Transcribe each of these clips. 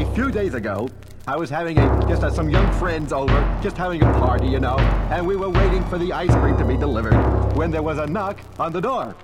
a few days ago, I was having a just uh, some young friends over, just having a party, you know, and we were waiting for the ice cream to be delivered when there was a knock on the door.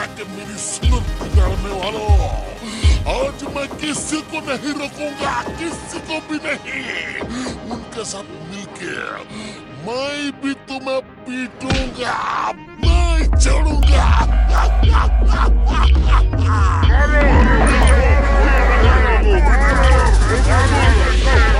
Crack Mini Slurp Girl, meu alô! Onde me aquece com a Hero Conga? Aquece com a Bine Hi! Sabe mil que é! Mãe, bito, me pitunga! Mãe, tchurunga! Mãe, tchurunga! Mãe, tchurunga!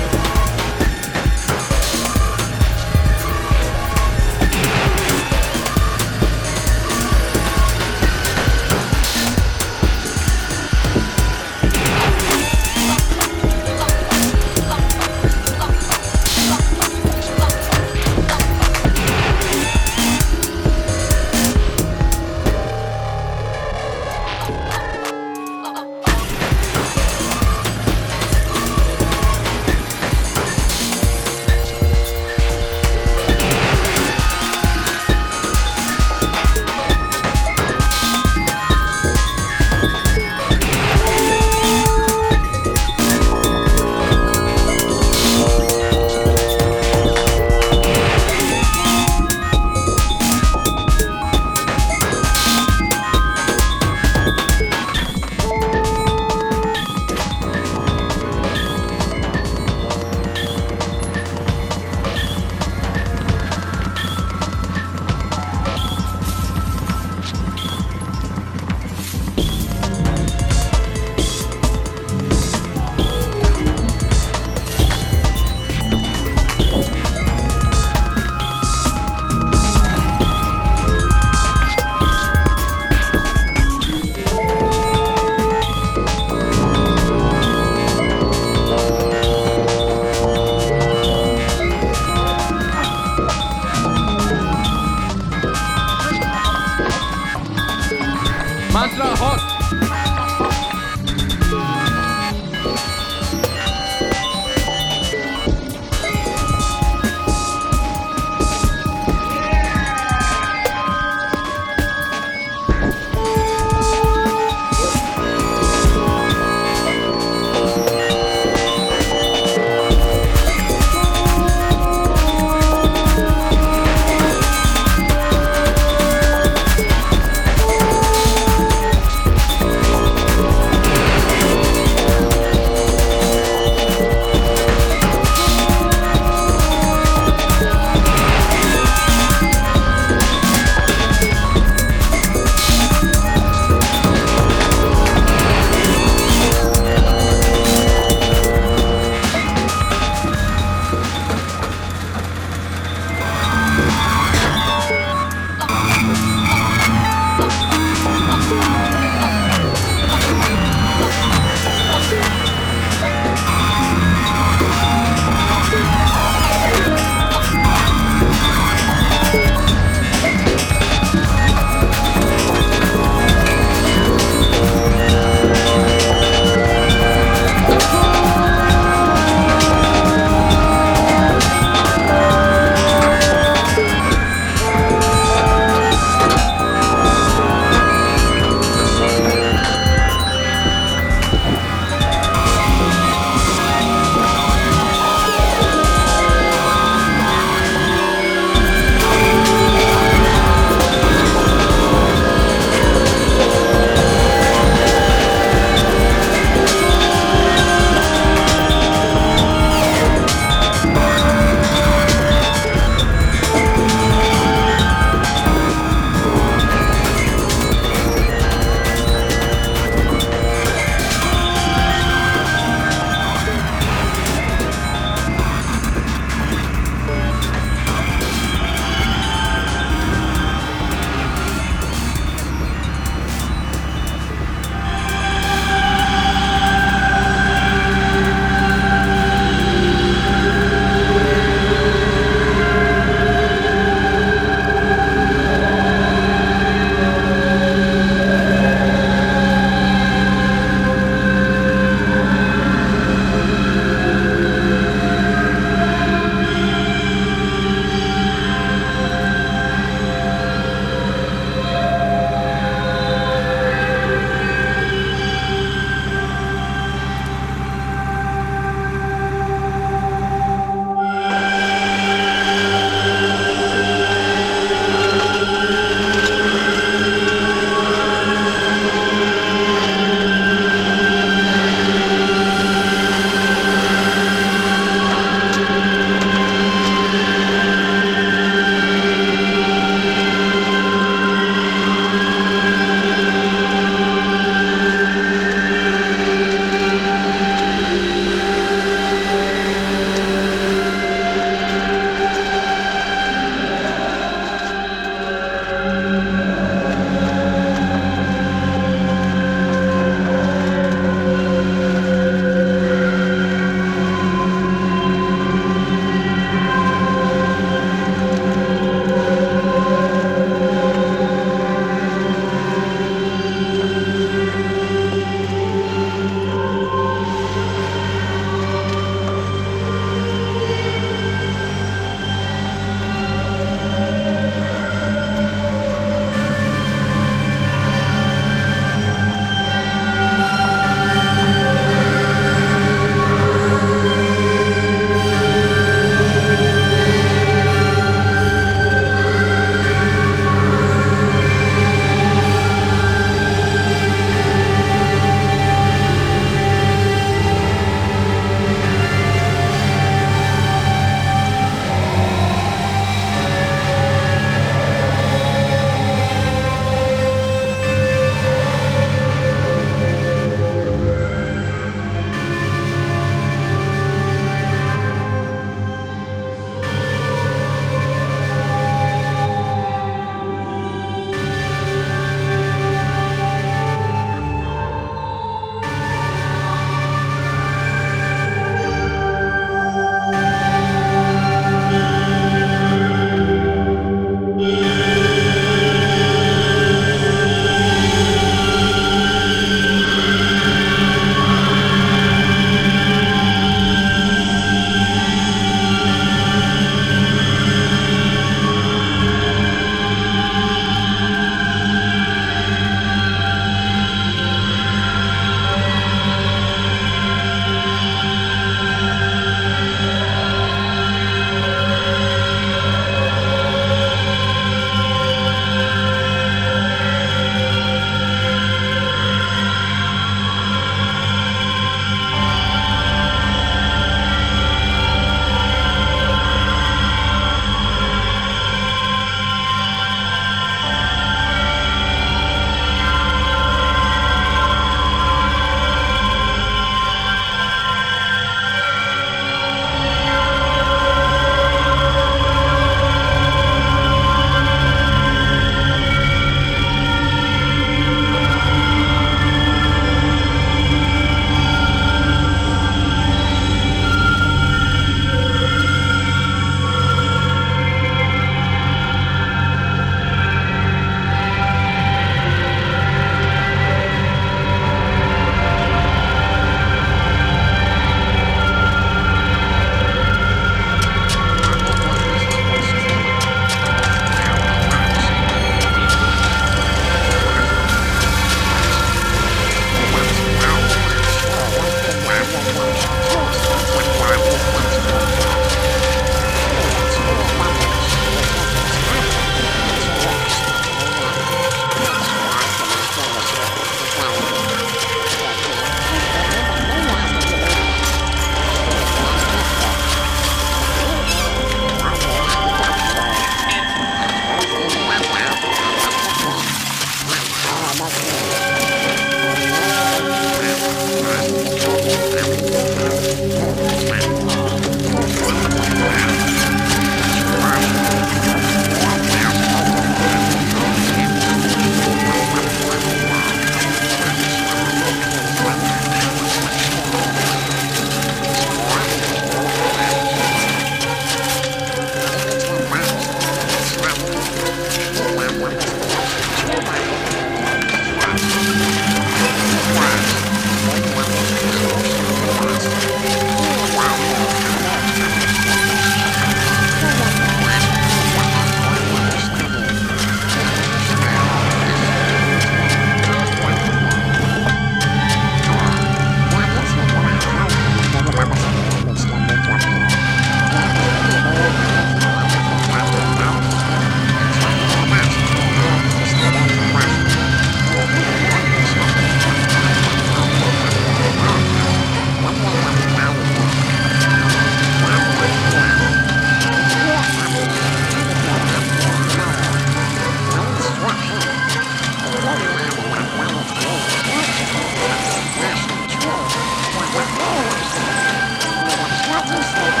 Just like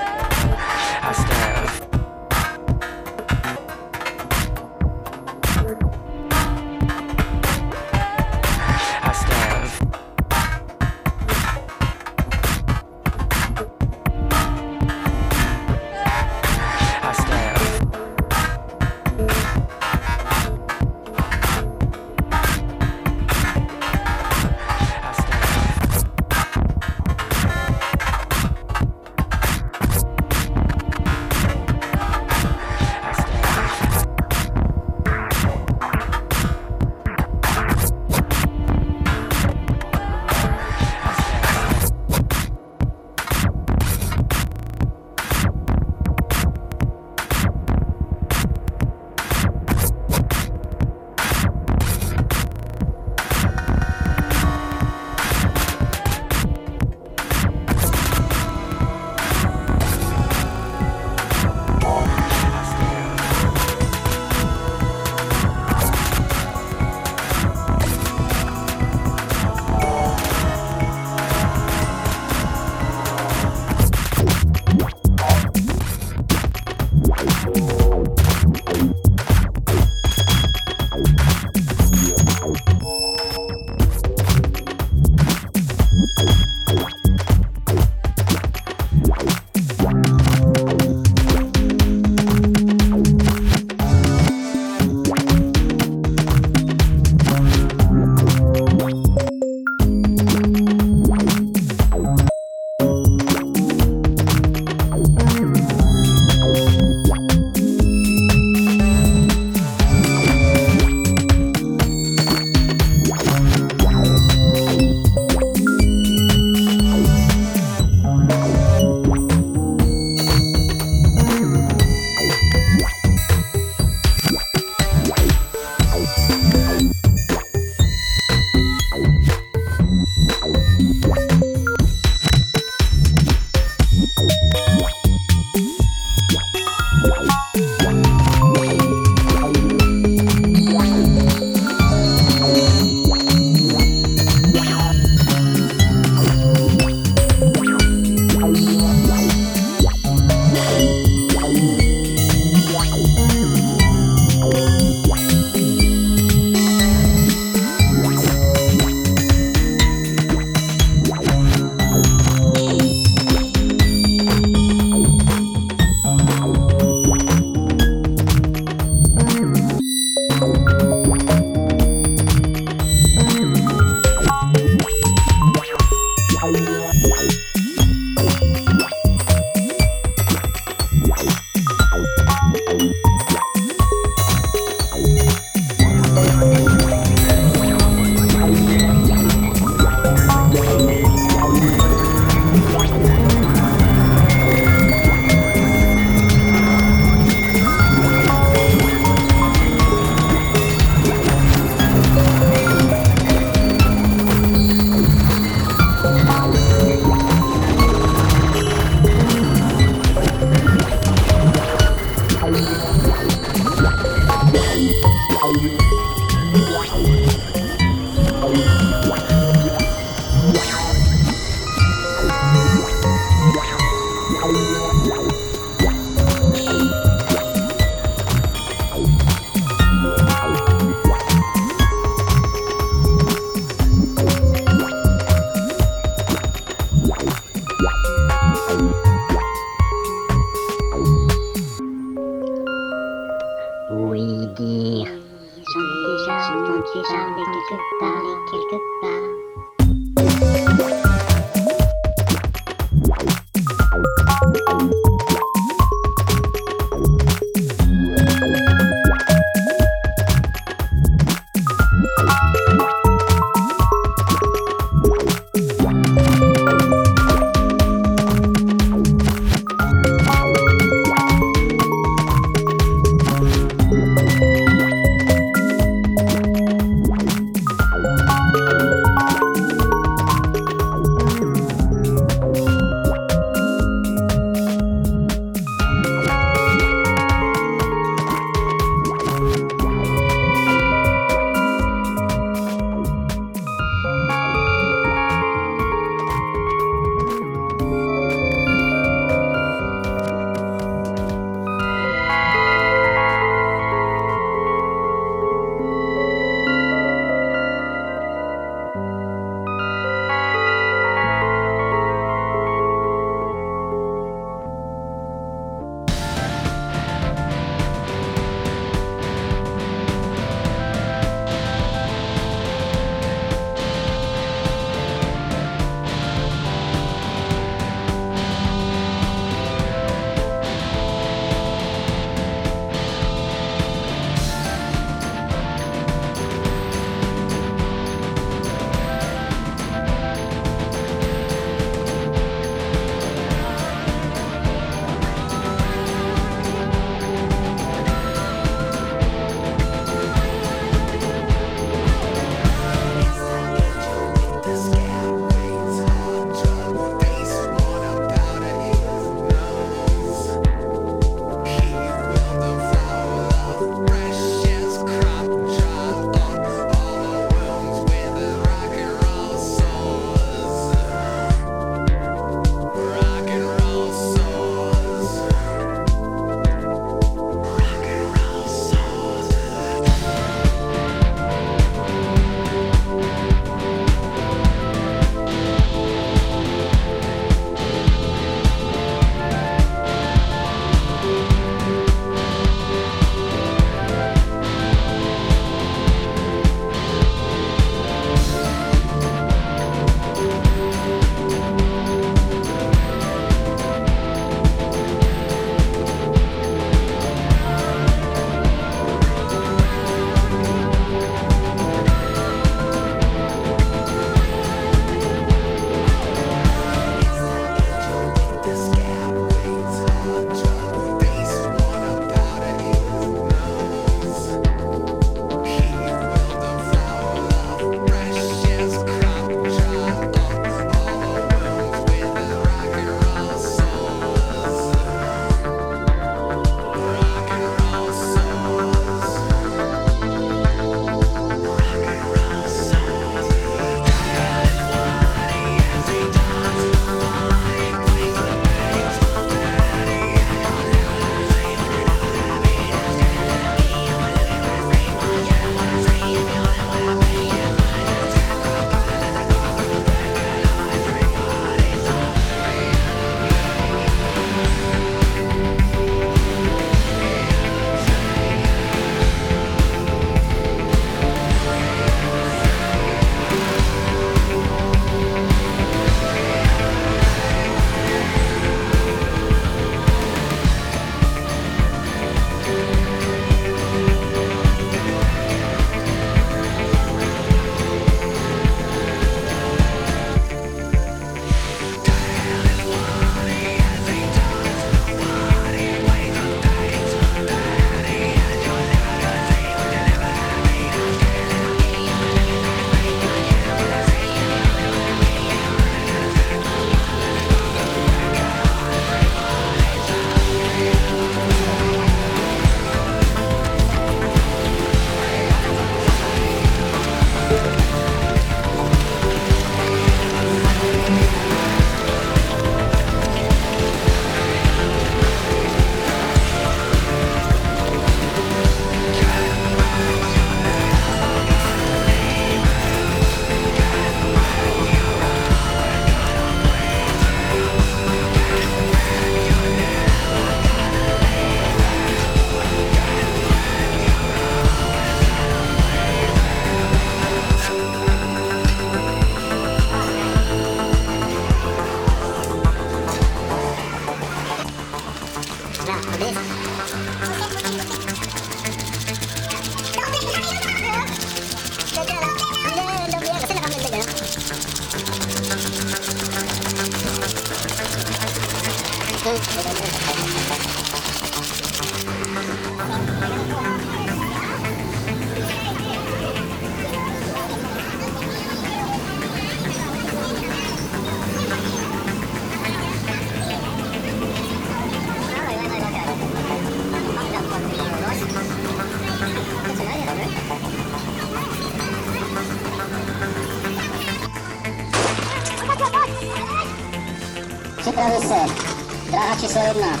Dráha číslo 1.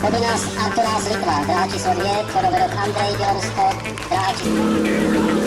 Povinná Artura Litva. Dráha číslo 2. Podoberov Andrej Bělorusko. Dráha číslo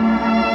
Música